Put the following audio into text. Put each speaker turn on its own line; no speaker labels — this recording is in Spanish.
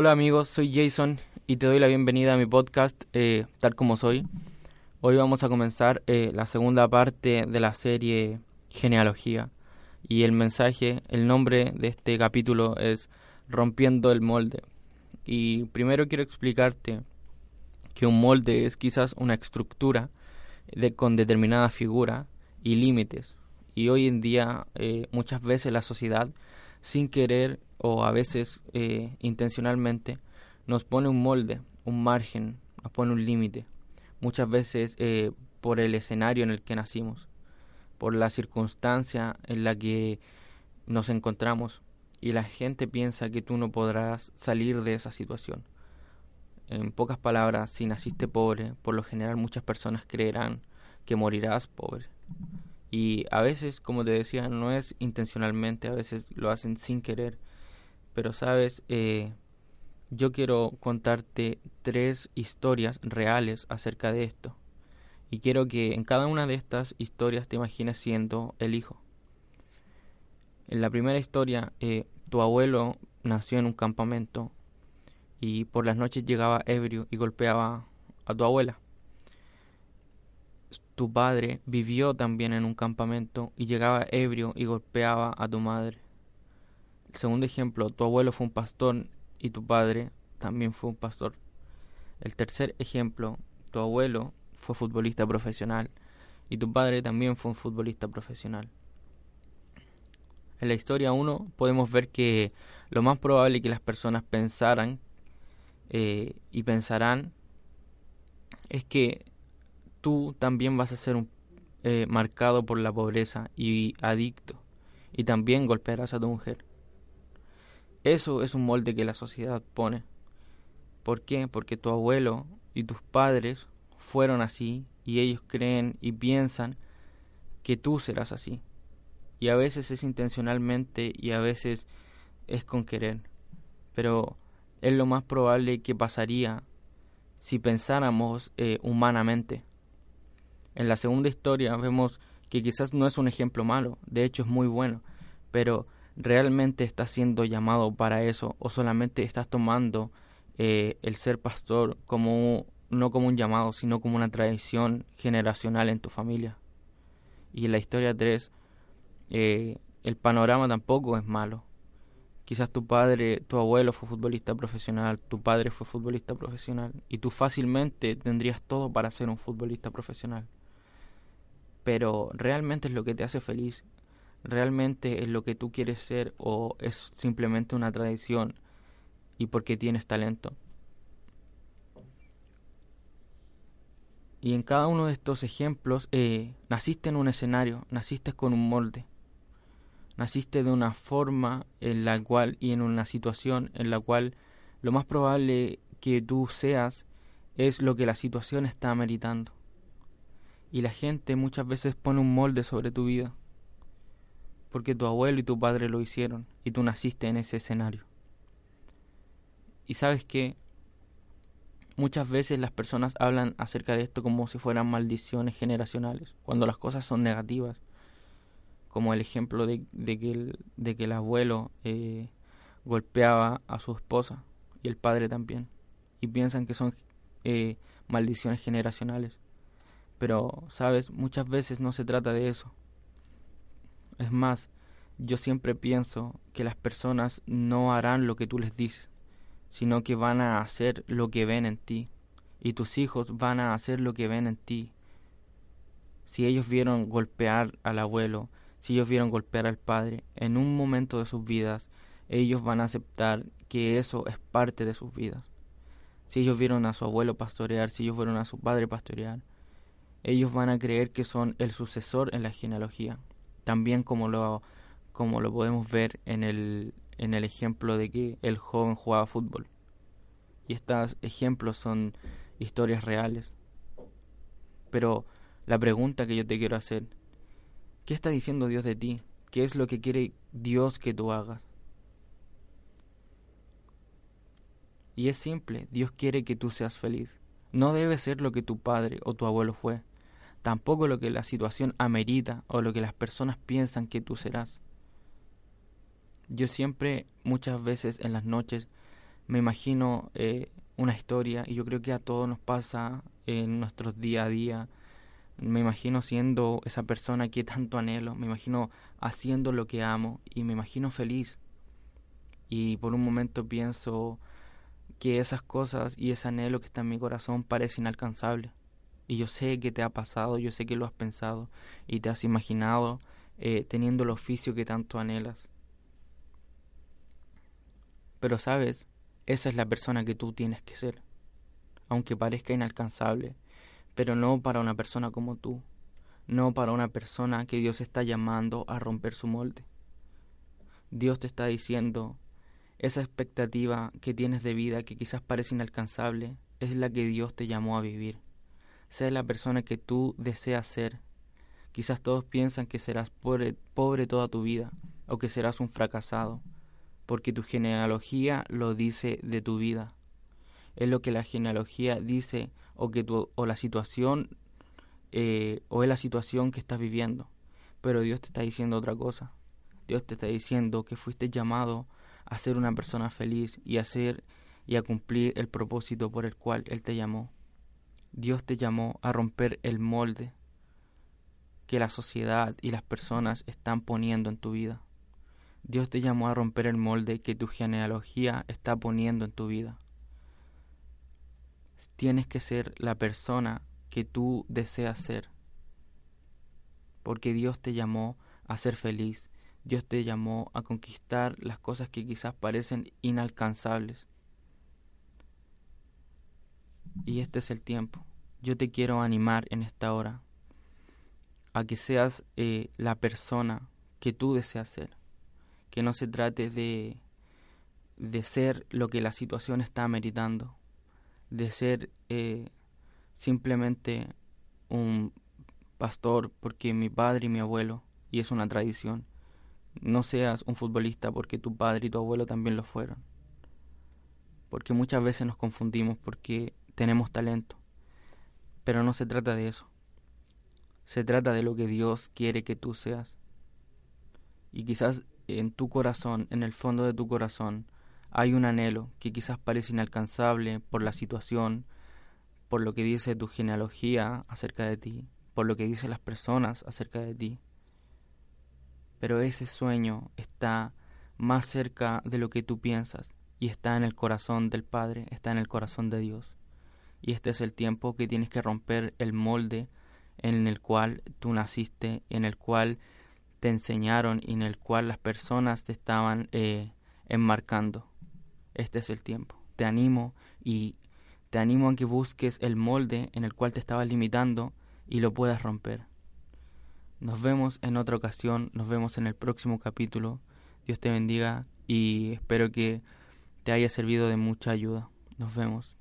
Hola amigos, soy Jason y te doy la bienvenida a mi podcast eh, Tal como soy. Hoy vamos a comenzar eh, la segunda parte de la serie Genealogía y el mensaje, el nombre de este capítulo es Rompiendo el molde. Y primero quiero explicarte que un molde es quizás una estructura de, con determinada figura y límites. Y hoy en día eh, muchas veces la sociedad, sin querer o a veces eh, intencionalmente, nos pone un molde, un margen, nos pone un límite. Muchas veces eh, por el escenario en el que nacimos, por la circunstancia en la que nos encontramos y la gente piensa que tú no podrás salir de esa situación. En pocas palabras, si naciste pobre, por lo general muchas personas creerán que morirás pobre. Y a veces, como te decía, no es intencionalmente, a veces lo hacen sin querer. Pero sabes, eh, yo quiero contarte tres historias reales acerca de esto. Y quiero que en cada una de estas historias te imagines siendo el hijo. En la primera historia, eh, tu abuelo nació en un campamento y por las noches llegaba ebrio y golpeaba a tu abuela. Tu padre vivió también en un campamento y llegaba ebrio y golpeaba a tu madre. El segundo ejemplo, tu abuelo fue un pastor y tu padre también fue un pastor. El tercer ejemplo, tu abuelo fue futbolista profesional y tu padre también fue un futbolista profesional. En la historia 1 podemos ver que lo más probable que las personas pensaran eh, y pensarán es que tú también vas a ser eh, marcado por la pobreza y adicto y también golpearás a tu mujer. Eso es un molde que la sociedad pone. ¿Por qué? Porque tu abuelo y tus padres fueron así y ellos creen y piensan que tú serás así y a veces es intencionalmente y a veces es con querer. Pero es lo más probable que pasaría si pensáramos eh, humanamente. En la segunda historia vemos que quizás no es un ejemplo malo, de hecho es muy bueno, pero realmente estás siendo llamado para eso o solamente estás tomando eh, el ser pastor como no como un llamado, sino como una tradición generacional en tu familia. Y en la historia 3 eh, el panorama tampoco es malo. Quizás tu padre, tu abuelo fue futbolista profesional, tu padre fue futbolista profesional y tú fácilmente tendrías todo para ser un futbolista profesional. Pero realmente es lo que te hace feliz, realmente es lo que tú quieres ser o es simplemente una tradición y porque tienes talento. Y en cada uno de estos ejemplos eh, naciste en un escenario, naciste con un molde naciste de una forma en la cual y en una situación en la cual lo más probable que tú seas es lo que la situación está ameritando. Y la gente muchas veces pone un molde sobre tu vida, porque tu abuelo y tu padre lo hicieron y tú naciste en ese escenario. Y sabes que muchas veces las personas hablan acerca de esto como si fueran maldiciones generacionales, cuando las cosas son negativas como el ejemplo de, que, el, abuelo eh, golpeaba a su esposa y el padre también, y piensan que son eh, maldiciones generacionales. Pero, sabes, muchas veces no se trata de eso. Es más, yo siempre pienso que las personas no harán lo que tú les dices, sino que van a hacer lo que ven en ti, y tus hijos van a hacer lo que ven en ti. Si ellos vieron golpear al abuelo, si ellos vieron golpear al Padre en un momento de sus vidas, ellos van a aceptar que eso es parte de sus vidas. Si ellos vieron a su abuelo pastorear, si ellos vieron a su padre pastorear, ellos van a creer que son el sucesor en la genealogía, también como lo, como lo podemos ver en el, en el ejemplo de que el joven jugaba fútbol. Y estos ejemplos son historias reales. Pero la pregunta que yo te quiero hacer ¿Qué está diciendo Dios de ti? ¿Qué es lo que quiere Dios que tú hagas? Y es simple, Dios quiere que tú seas feliz. No debe ser lo que tu padre o tu abuelo fue, tampoco lo que la situación amerita o lo que las personas piensan que tú serás. Yo siempre, muchas veces en las noches, me imagino eh, una historia y yo creo que a todos nos pasa en nuestros día a día. Me imagino siendo esa persona que tanto anhelo, me imagino haciendo lo que amo y me imagino feliz. Y por un momento pienso que esas cosas y ese anhelo que está en mi corazón parece inalcanzable. Y yo sé que te ha pasado, yo sé que lo has pensado y te has imaginado eh, teniendo el oficio que tanto anhelas. Pero sabes, esa es la persona que tú tienes que ser, aunque parezca inalcanzable, pero no para una persona como tú, no para una persona que Dios está llamando a romper su molde. Dios te está diciendo, esa expectativa que tienes de vida que quizás parece inalcanzable, es la que Dios te llamó a vivir. Sé la persona que tú deseas ser. Quizás todos piensan que serás pobre, toda tu vida o que serás un fracasado, porque tu genealogía lo dice de tu vida. Es lo que la genealogía dice o que o la situación eh, o es la situación que estás viviendo. Pero Dios te está diciendo otra cosa. Dios te está diciendo que fuiste llamado a ser una persona feliz y a y a cumplir el propósito por el cual Él te llamó. Dios te llamó a romper el molde que la sociedad y las personas están poniendo en tu vida. Dios te llamó a romper el molde que tu genealogía está poniendo en tu vida. Tienes que ser la persona que tú deseas ser, porque Dios te llamó a ser feliz, Dios te llamó a conquistar las cosas que quizás parecen inalcanzables. Y este es el tiempo. Yo te quiero animar en esta hora a que seas eh, la persona que tú deseas ser que no se trate de, de ser lo que la situación está meritando, de ser eh, simplemente un pastor porque mi padre y mi abuelo, y es una tradición. No seas un futbolista porque tu padre y tu abuelo también lo fueron. Porque muchas veces nos confundimos porque tenemos talento. Pero no se trata de eso. Se trata de lo que Dios quiere que tú seas. Y quizás en tu corazón, en el fondo de tu corazón, hay un anhelo que quizás parece inalcanzable por la situación, por lo que dice tu genealogía acerca de ti, por lo que dicen las personas acerca de ti. Pero ese sueño está más cerca de lo que tú piensas y está en el corazón del Padre, está en el corazón de Dios. Y este es el tiempo que tienes que romper el molde en el cual tú naciste, en el cual te enseñaron y en el cual las personas te estaban eh, enmarcando. Este es el tiempo. Te animo y te animo a que busques el molde en el cual te estabas limitando y lo puedas romper. Nos vemos en otra ocasión, nos vemos en el próximo capítulo. Dios te bendiga y espero que te haya servido de mucha ayuda. Nos vemos.